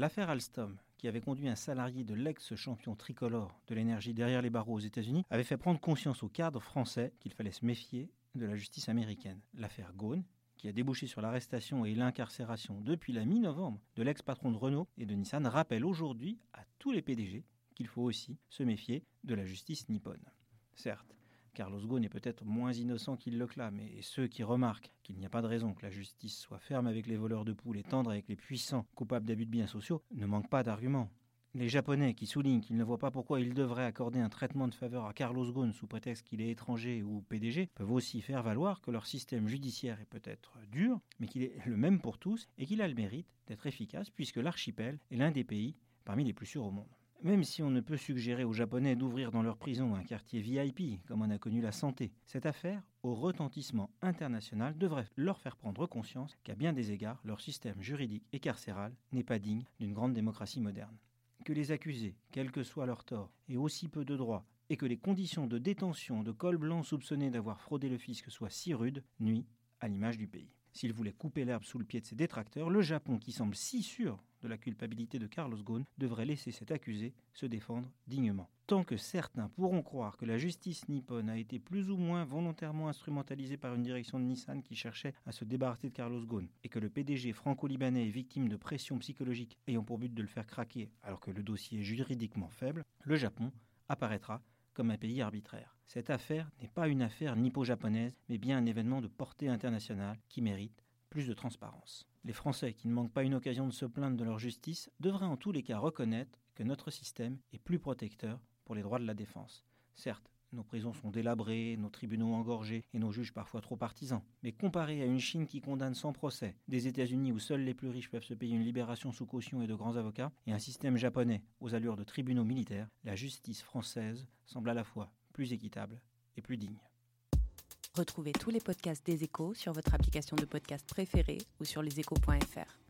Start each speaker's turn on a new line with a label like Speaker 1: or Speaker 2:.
Speaker 1: L'affaire Alstom, qui avait conduit un salarié de l'ex-champion tricolore de l'énergie derrière les barreaux aux États-Unis, avait fait prendre conscience aux cadres français qu'il fallait se méfier de la justice américaine. L'affaire Ghosn, qui a débouché sur l'arrestation et l'incarcération depuis la mi-novembre de l'ex-patron de Renault et de Nissan, rappelle aujourd'hui à tous les PDG qu'il faut aussi se méfier de la justice nippone. Certes, Carlos Ghosn est peut-être moins innocent qu'il le clame, et ceux qui remarquent qu'il n'y a pas de raison que la justice soit ferme avec les voleurs de poules et tendre avec les puissants coupables d'abus de biens sociaux ne manquent pas d'arguments. Les Japonais qui soulignent qu'ils ne voient pas pourquoi ils devraient accorder un traitement de faveur à Carlos Ghosn sous prétexte qu'il est étranger ou PDG peuvent aussi faire valoir que leur système judiciaire est peut-être dur, mais qu'il est le même pour tous et qu'il a le mérite d'être efficace puisque l'archipel est l'un des pays parmi les plus sûrs au monde. Même si on ne peut suggérer aux Japonais d'ouvrir dans leur prison un quartier VIP, comme on a connu la santé, cette affaire, au retentissement international, devrait leur faire prendre conscience qu'à bien des égards, leur système juridique et carcéral n'est pas digne d'une grande démocratie moderne. Que les accusés, quel que soit leur tort, aient aussi peu de droits, et que les conditions de détention de col blanc soupçonnés d'avoir fraudé le fisc soient si rudes, nuit à l'image du pays. S'il voulait couper l'herbe sous le pied de ses détracteurs, le Japon, qui semble si sûr de la culpabilité de Carlos Ghosn, devrait laisser cet accusé se défendre dignement. Tant que certains pourront croire que la justice nippone a été plus ou moins volontairement instrumentalisée par une direction de Nissan qui cherchait à se débarrasser de Carlos Ghosn, et que le PDG franco-libanais est victime de pression psychologique ayant pour but de le faire craquer alors que le dossier est juridiquement faible, le Japon apparaîtra comme un pays arbitraire. Cette affaire n'est pas une affaire nippo-japonaise, mais bien un événement de portée internationale qui mérite plus de transparence. Les Français qui ne manquent pas une occasion de se plaindre de leur justice devraient en tous les cas reconnaître que notre système est plus protecteur pour les droits de la défense. Certes, nos prisons sont délabrées, nos tribunaux engorgés et nos juges parfois trop partisans. Mais comparé à une Chine qui condamne sans procès, des États-Unis où seuls les plus riches peuvent se payer une libération sous caution et de grands avocats, et un système japonais aux allures de tribunaux militaires, la justice française semble à la fois plus équitable et plus digne.
Speaker 2: Retrouvez tous les podcasts des échos sur votre application de podcast préférée ou sur leséchos.fr.